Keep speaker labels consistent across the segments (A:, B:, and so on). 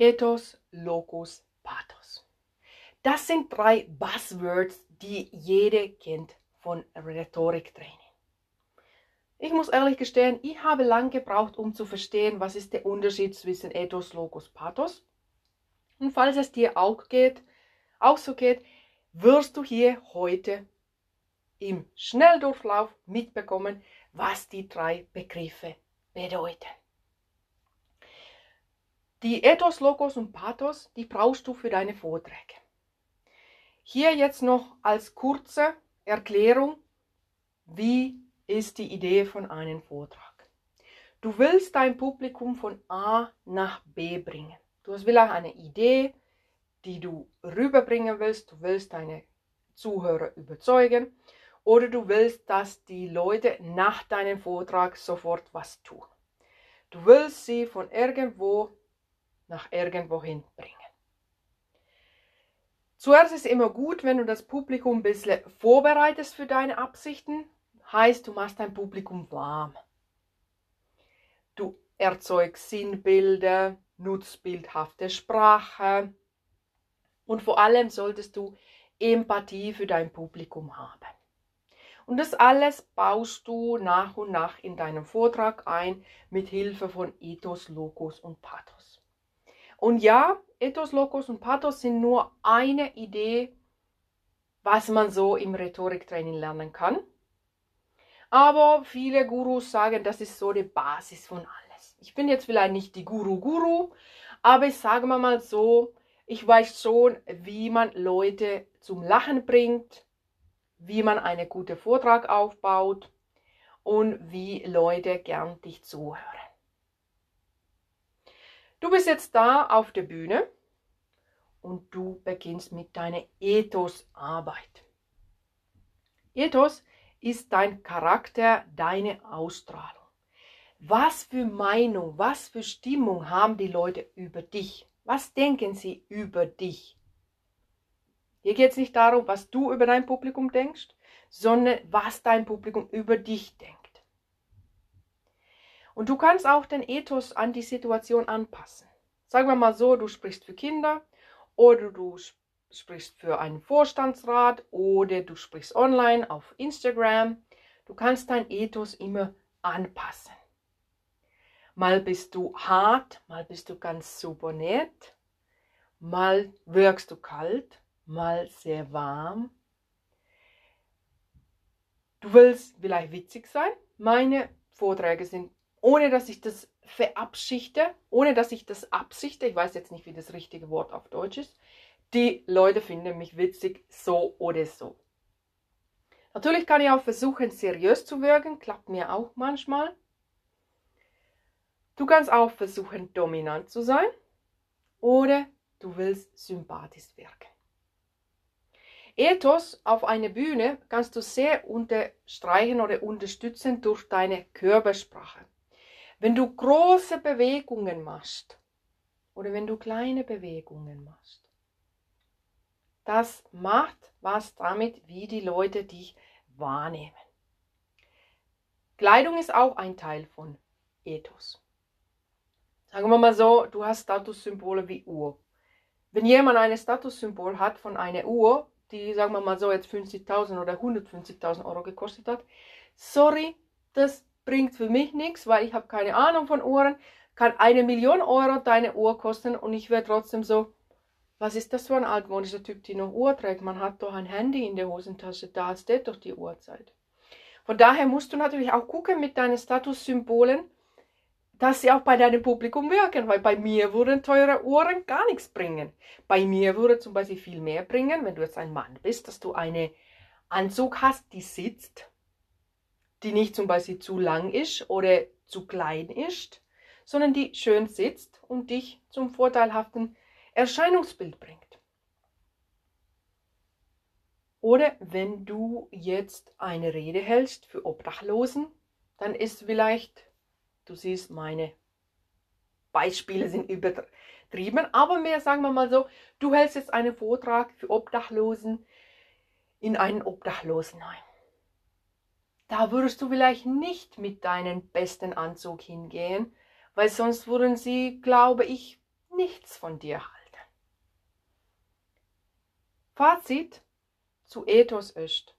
A: Ethos, Logos, Pathos. Das sind drei Buzzwords, die jede kennt von Rhetoriktraining. Ich muss ehrlich gestehen, ich habe lange gebraucht, um zu verstehen, was ist der Unterschied zwischen Ethos, Logos, Pathos. Und falls es dir auch geht, auch so geht, wirst du hier heute im Schnelldurchlauf mitbekommen, was die drei Begriffe bedeuten. Die Ethos, Logos und Pathos, die brauchst du für deine Vorträge. Hier jetzt noch als kurze Erklärung, wie ist die Idee von einem Vortrag. Du willst dein Publikum von A nach B bringen. Du hast vielleicht eine Idee, die du rüberbringen willst. Du willst deine Zuhörer überzeugen oder du willst, dass die Leute nach deinem Vortrag sofort was tun. Du willst sie von irgendwo nach irgendwohin bringen. Zuerst ist immer gut, wenn du das Publikum ein bisschen vorbereitest für deine Absichten. Heißt, du machst dein Publikum warm. Du erzeugst Sinnbilder, nutzt bildhafte Sprache und vor allem solltest du Empathie für dein Publikum haben. Und das alles baust du nach und nach in deinem Vortrag ein mit Hilfe von Ethos, Logos und Pathos. Und ja, Ethos, Logos und Pathos sind nur eine Idee, was man so im Rhetoriktraining lernen kann. Aber viele Gurus sagen, das ist so die Basis von alles. Ich bin jetzt vielleicht nicht die Guru-Guru, aber ich sage mal so, ich weiß schon, wie man Leute zum Lachen bringt, wie man einen guten Vortrag aufbaut und wie Leute gern dich zuhören. Du bist jetzt da auf der Bühne und du beginnst mit deiner Ethos-Arbeit. Ethos ist dein Charakter, deine Ausstrahlung. Was für Meinung, was für Stimmung haben die Leute über dich? Was denken sie über dich? Hier geht es nicht darum, was du über dein Publikum denkst, sondern was dein Publikum über dich denkt. Und du kannst auch den Ethos an die Situation anpassen. Sagen wir mal so, du sprichst für Kinder oder du sprichst für einen Vorstandsrat oder du sprichst online auf Instagram. Du kannst dein Ethos immer anpassen. Mal bist du hart, mal bist du ganz super nett, mal wirkst du kalt, mal sehr warm. Du willst vielleicht witzig sein. Meine Vorträge sind, ohne dass ich das verabschichte, ohne dass ich das absichte, ich weiß jetzt nicht, wie das richtige Wort auf Deutsch ist, die Leute finden mich witzig, so oder so. Natürlich kann ich auch versuchen, seriös zu wirken, klappt mir auch manchmal. Du kannst auch versuchen, dominant zu sein oder du willst sympathisch wirken. Ethos auf einer Bühne kannst du sehr unterstreichen oder unterstützen durch deine Körpersprache. Wenn du große Bewegungen machst oder wenn du kleine Bewegungen machst, das macht was damit, wie die Leute dich wahrnehmen. Kleidung ist auch ein Teil von Ethos. Sagen wir mal so, du hast Statussymbole wie Uhr. Wenn jemand ein Statussymbol hat von einer Uhr, die, sagen wir mal so, jetzt 50.000 oder 150.000 Euro gekostet hat. Sorry, das bringt für mich nichts, weil ich habe keine Ahnung von Uhren. Kann eine Million Euro deine Uhr kosten und ich wäre trotzdem so, was ist das für ein altmodischer Typ, die noch Uhr trägt? Man hat doch ein Handy in der Hosentasche, da steht doch die Uhrzeit. Von daher musst du natürlich auch gucken mit deinen Statussymbolen, dass sie auch bei deinem Publikum wirken, weil bei mir würden teure Uhren gar nichts bringen. Bei mir würde zum Beispiel viel mehr bringen, wenn du jetzt ein Mann bist, dass du einen Anzug hast, die sitzt, die nicht zum Beispiel zu lang ist oder zu klein ist, sondern die schön sitzt und dich zum vorteilhaften Erscheinungsbild bringt. Oder wenn du jetzt eine Rede hältst für Obdachlosen, dann ist vielleicht Du siehst, meine Beispiele sind übertrieben, aber mehr sagen wir mal so, du hältst jetzt einen Vortrag für Obdachlosen in einem Obdachlosenheim. Da würdest du vielleicht nicht mit deinem besten Anzug hingehen, weil sonst würden sie, glaube ich, nichts von dir halten. Fazit zu Ethos ist,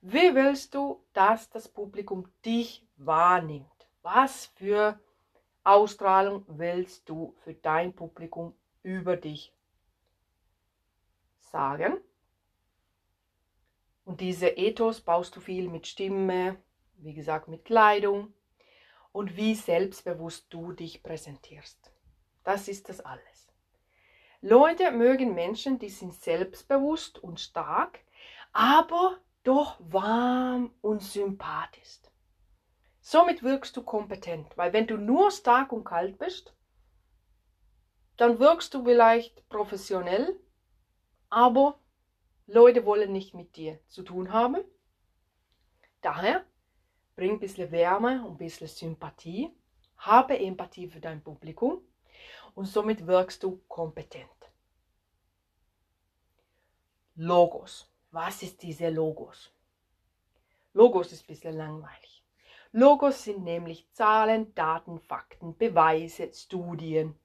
A: wie willst du, dass das Publikum dich wahrnimmt? Was für Ausstrahlung willst du für dein Publikum über dich sagen? Und diese Ethos baust du viel mit Stimme, wie gesagt mit Kleidung und wie selbstbewusst du dich präsentierst. Das ist das alles. Leute mögen Menschen, die sind selbstbewusst und stark, aber doch warm und sympathisch. Somit wirkst du kompetent, weil wenn du nur stark und kalt bist, dann wirkst du vielleicht professionell, aber Leute wollen nicht mit dir zu tun haben. Daher bring ein bisschen Wärme und ein bisschen Sympathie, habe Empathie für dein Publikum und somit wirkst du kompetent. Logos. Was ist diese Logos? Logos ist ein bisschen langweilig. Logos sind nämlich Zahlen, Daten, Fakten, Beweise, Studien.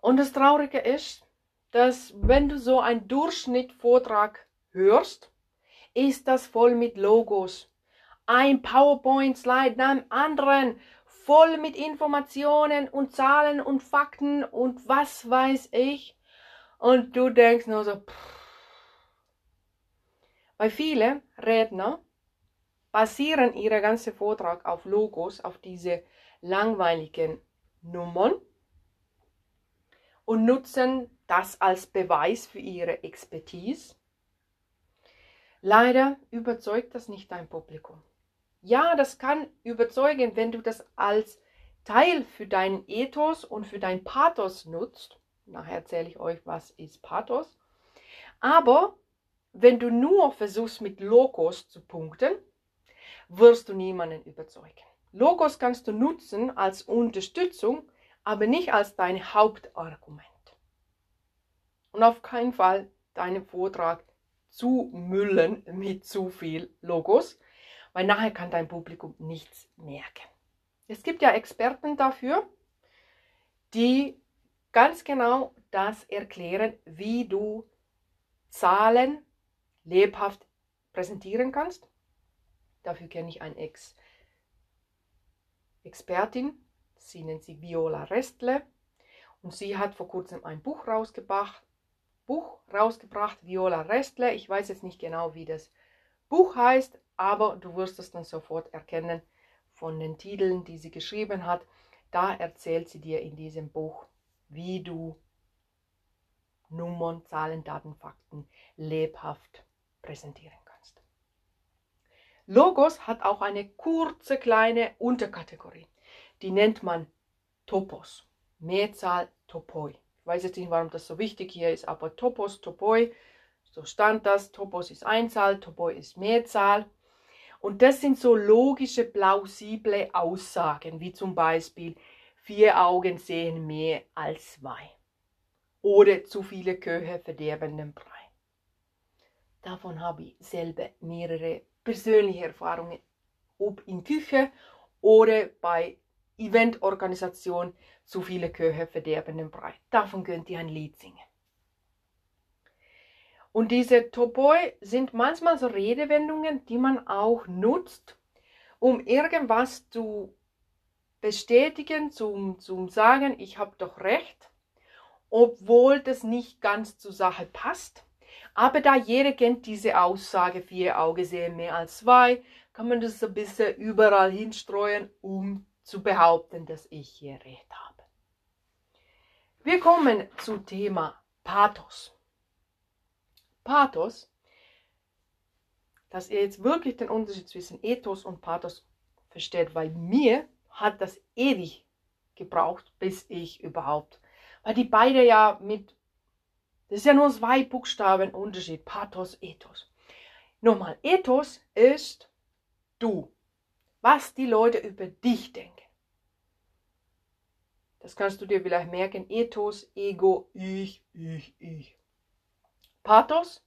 A: Und das Traurige ist, dass wenn du so einen Durchschnittvortrag hörst, ist das voll mit Logos. Ein PowerPoint-Slide nach dem anderen, voll mit Informationen und Zahlen und Fakten und was weiß ich. Und du denkst nur so, pff. Weil viele Redner basieren ihren ganzen Vortrag auf Logos, auf diese langweiligen Nummern und nutzen das als Beweis für ihre Expertise. Leider überzeugt das nicht dein Publikum. Ja, das kann überzeugen, wenn du das als Teil für deinen Ethos und für dein Pathos nutzt. Nachher erzähle ich euch, was ist Pathos. Aber wenn du nur versuchst, mit Logos zu punkten, wirst du niemanden überzeugen. Logos kannst du nutzen als Unterstützung, aber nicht als dein Hauptargument und auf keinen Fall deinen Vortrag zumüllen mit zu viel Logos, weil nachher kann dein Publikum nichts merken. Es gibt ja Experten dafür, die ganz genau das erklären, wie du Zahlen lebhaft präsentieren kannst. Dafür kenne ich eine Ex Expertin, sie nennt sie Viola Restle und sie hat vor kurzem ein Buch rausgebracht, Buch rausgebracht, Viola Restle. Ich weiß jetzt nicht genau, wie das Buch heißt, aber du wirst es dann sofort erkennen von den Titeln, die sie geschrieben hat. Da erzählt sie dir in diesem Buch, wie du Nummern, Zahlen, Daten, Fakten lebhaft präsentieren kannst. Logos hat auch eine kurze kleine Unterkategorie. Die nennt man Topos. Mehrzahl Topoi. Ich weiß jetzt nicht, warum das so wichtig hier ist, aber Topos, Topoi, so stand das. Topos ist Einzahl, Topoi ist Mehrzahl. Und das sind so logische, plausible Aussagen, wie zum Beispiel, vier Augen sehen mehr als zwei. Oder zu viele Köche verderben den Brei. Davon habe ich selber mehrere persönliche Erfahrungen, ob in Küche oder bei Eventorganisation zu viele Köche verderben den Brei. Davon könnt ihr ein Lied singen. Und diese Topoi sind manchmal so Redewendungen, die man auch nutzt, um irgendwas zu bestätigen, zum, zum sagen, ich habe doch recht, obwohl das nicht ganz zur Sache passt. Aber da jeder kennt diese Aussage, vier Augen sehen mehr als zwei, kann man das ein bisschen überall hinstreuen, um zu behaupten, dass ich hier Recht habe. Wir kommen zum Thema Pathos. Pathos, dass ihr jetzt wirklich den Unterschied zwischen Ethos und Pathos versteht, weil mir hat das ewig gebraucht, bis ich überhaupt, weil die beide ja mit, das ist ja nur zwei Buchstaben Unterschied, Pathos, Ethos. Nochmal, Ethos ist du, was die Leute über dich denken. Das kannst du dir vielleicht merken. Ethos, Ego, ich, ich, ich. Pathos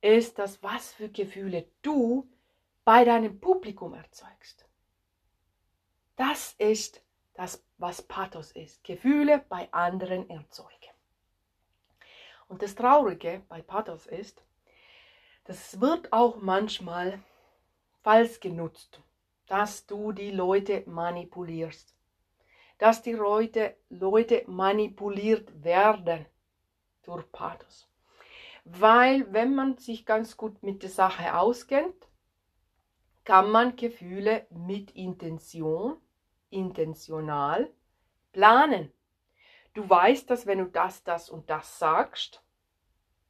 A: ist das, was für Gefühle du bei deinem Publikum erzeugst. Das ist das, was Pathos ist. Gefühle bei anderen erzeugen. Und das Traurige bei Pathos ist, das wird auch manchmal falsch genutzt, dass du die Leute manipulierst, dass die Leute, Leute manipuliert werden durch Pathos. Weil wenn man sich ganz gut mit der Sache auskennt, kann man Gefühle mit Intention, intentional planen. Du weißt, dass wenn du das, das und das sagst,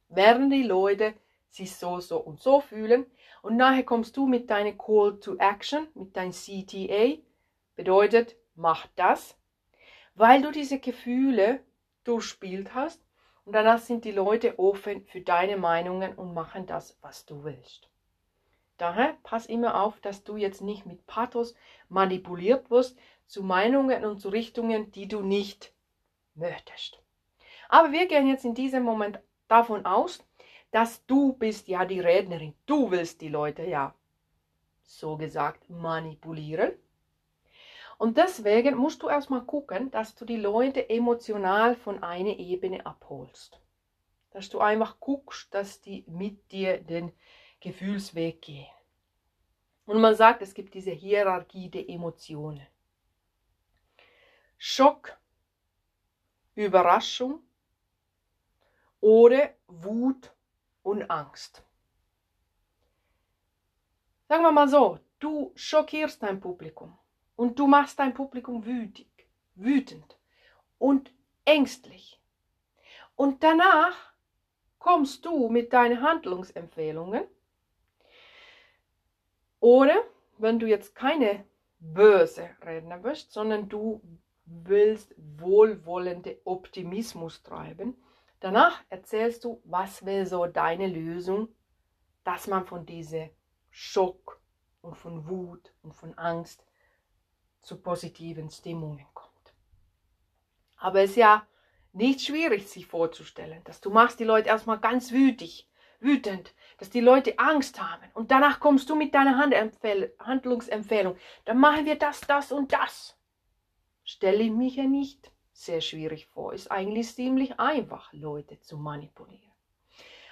A: werden die Leute sich so, so und so fühlen. Und nachher kommst du mit deiner Call to Action, mit deinem CTA, bedeutet, mach das, weil du diese Gefühle durchspielt hast und danach sind die Leute offen für deine Meinungen und machen das, was du willst. Daher pass immer auf, dass du jetzt nicht mit Pathos manipuliert wirst zu Meinungen und zu Richtungen, die du nicht möchtest. Aber wir gehen jetzt in diesem Moment davon aus, dass du bist ja die Rednerin. Du willst die Leute ja, so gesagt, manipulieren. Und deswegen musst du erstmal gucken, dass du die Leute emotional von einer Ebene abholst. Dass du einfach guckst, dass die mit dir den Gefühlsweg gehen. Und man sagt, es gibt diese Hierarchie der Emotionen. Schock, Überraschung oder Wut und Angst. Sagen wir mal so, du schockierst dein Publikum und du machst dein Publikum wütig, wütend und ängstlich. Und danach kommst du mit deinen Handlungsempfehlungen oder wenn du jetzt keine böse Redner bist, sondern du willst wohlwollende Optimismus treiben, Danach erzählst du, was wäre so deine Lösung, dass man von diesem Schock und von Wut und von Angst zu positiven Stimmungen kommt. Aber es ist ja nicht schwierig, sich vorzustellen, dass du machst die Leute erstmal ganz wütig, wütend, dass die Leute Angst haben und danach kommst du mit deiner Handlungsempfehlung. Dann machen wir das, das und das. Stelle ich mich ja nicht sehr schwierig vor. Ist eigentlich ziemlich einfach, Leute zu manipulieren.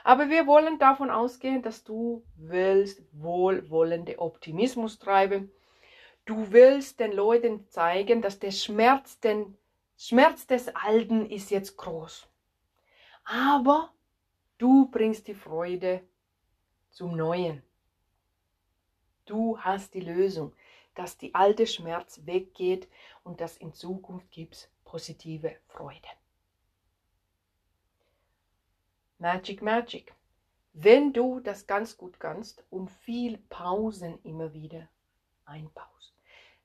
A: Aber wir wollen davon ausgehen, dass du willst wohlwollende Optimismus treiben. Du willst den Leuten zeigen, dass der Schmerz, den Schmerz des Alten ist jetzt groß. Aber du bringst die Freude zum Neuen. Du hast die Lösung, dass die alte Schmerz weggeht und dass in Zukunft gibt positive Freude. Magic, Magic. Wenn du das ganz gut kannst und viel Pausen immer wieder einbaust,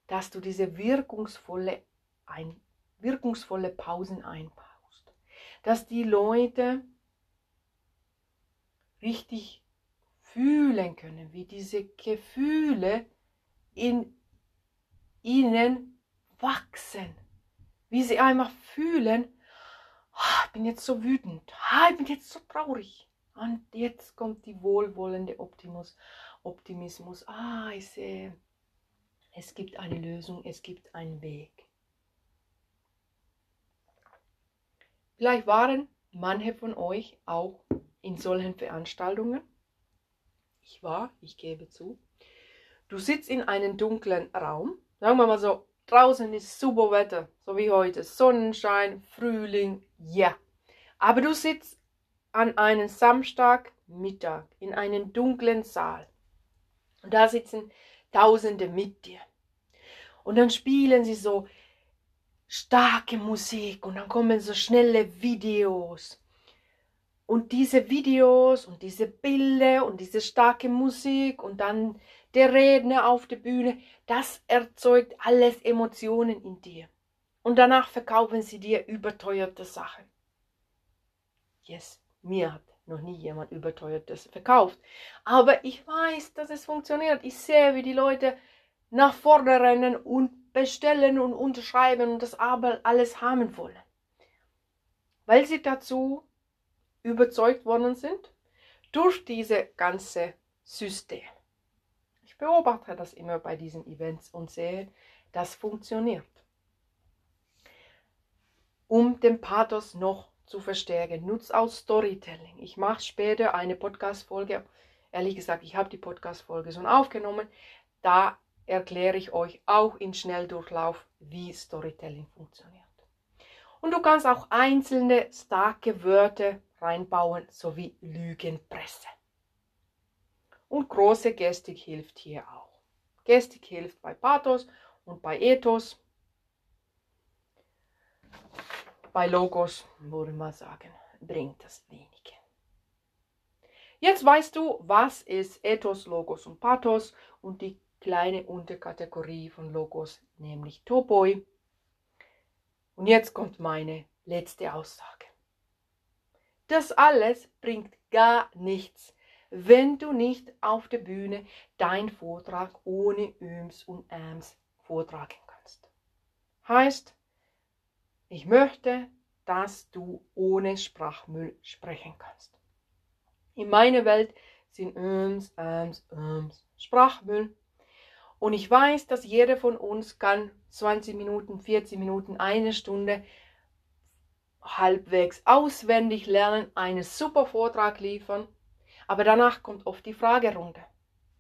A: dass du diese wirkungsvolle, ein, wirkungsvolle Pausen einbaust, dass die Leute richtig fühlen können, wie diese Gefühle in ihnen wachsen wie sie einfach fühlen, oh, ich bin jetzt so wütend, oh, ich bin jetzt so traurig. Und jetzt kommt die wohlwollende Optimus, Optimismus. Ah, ich sehe, es gibt eine Lösung, es gibt einen Weg. Vielleicht waren manche von euch auch in solchen Veranstaltungen. Ich war, ich gebe zu. Du sitzt in einem dunklen Raum, sagen wir mal so Draußen ist super Wetter, so wie heute. Sonnenschein, Frühling, ja. Aber du sitzt an einem Samstagmittag in einem dunklen Saal. Und da sitzen Tausende mit dir. Und dann spielen sie so starke Musik und dann kommen so schnelle Videos. Und diese Videos und diese Bilder und diese starke Musik und dann der Redner auf der Bühne, das erzeugt alles Emotionen in dir. Und danach verkaufen sie dir überteuerte Sachen. Yes, mir hat noch nie jemand überteuertes verkauft. Aber ich weiß, dass es funktioniert. Ich sehe, wie die Leute nach vorne rennen und bestellen und unterschreiben und das aber alles haben wollen. Weil sie dazu überzeugt worden sind durch diese ganze System. Beobachte das immer bei diesen Events und sehe, das funktioniert. um den Pathos noch zu verstärken. Nutz auch Storytelling. Ich mache später eine Podcast-Folge. Ehrlich gesagt, ich habe die Podcast-Folge schon aufgenommen. Da erkläre ich euch auch in Schnelldurchlauf, wie Storytelling funktioniert. Und du kannst auch einzelne starke Wörter reinbauen, sowie Lügenpresse. Und große Gestik hilft hier auch. Gestik hilft bei Pathos und bei Ethos. Bei Logos würde man sagen, bringt das wenige. Jetzt weißt du, was ist Ethos, Logos und Pathos und die kleine Unterkategorie von Logos, nämlich Topoi. Und jetzt kommt meine letzte Aussage. Das alles bringt gar nichts, wenn du nicht auf der Bühne deinen Vortrag ohne Üms und Äms vortragen kannst. Heißt, ich möchte, dass du ohne Sprachmüll sprechen kannst. In meiner Welt sind Üms, Äms, Üms Sprachmüll. Und ich weiß, dass jeder von uns kann 20 Minuten, 40 Minuten, eine Stunde halbwegs auswendig lernen, einen super Vortrag liefern, aber danach kommt oft die Fragerunde.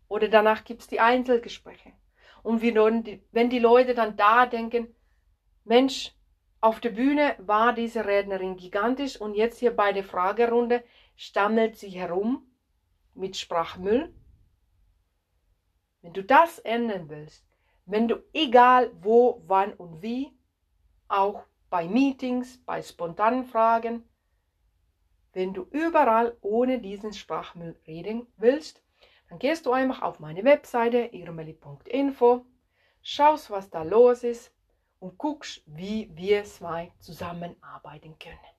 A: Oder danach gibt es die Einzelgespräche. Und wenn die Leute dann da denken, Mensch, auf der Bühne war diese Rednerin gigantisch und jetzt hier bei der Fragerunde stammelt sie herum mit Sprachmüll. Wenn du das ändern willst, wenn du egal wo, wann und wie, auch bei Meetings, bei spontanen Fragen, wenn du überall ohne diesen Sprachmüll reden willst, dann gehst du einfach auf meine Webseite irmeli.info, schaust, was da los ist und guckst, wie wir zwei zusammenarbeiten können.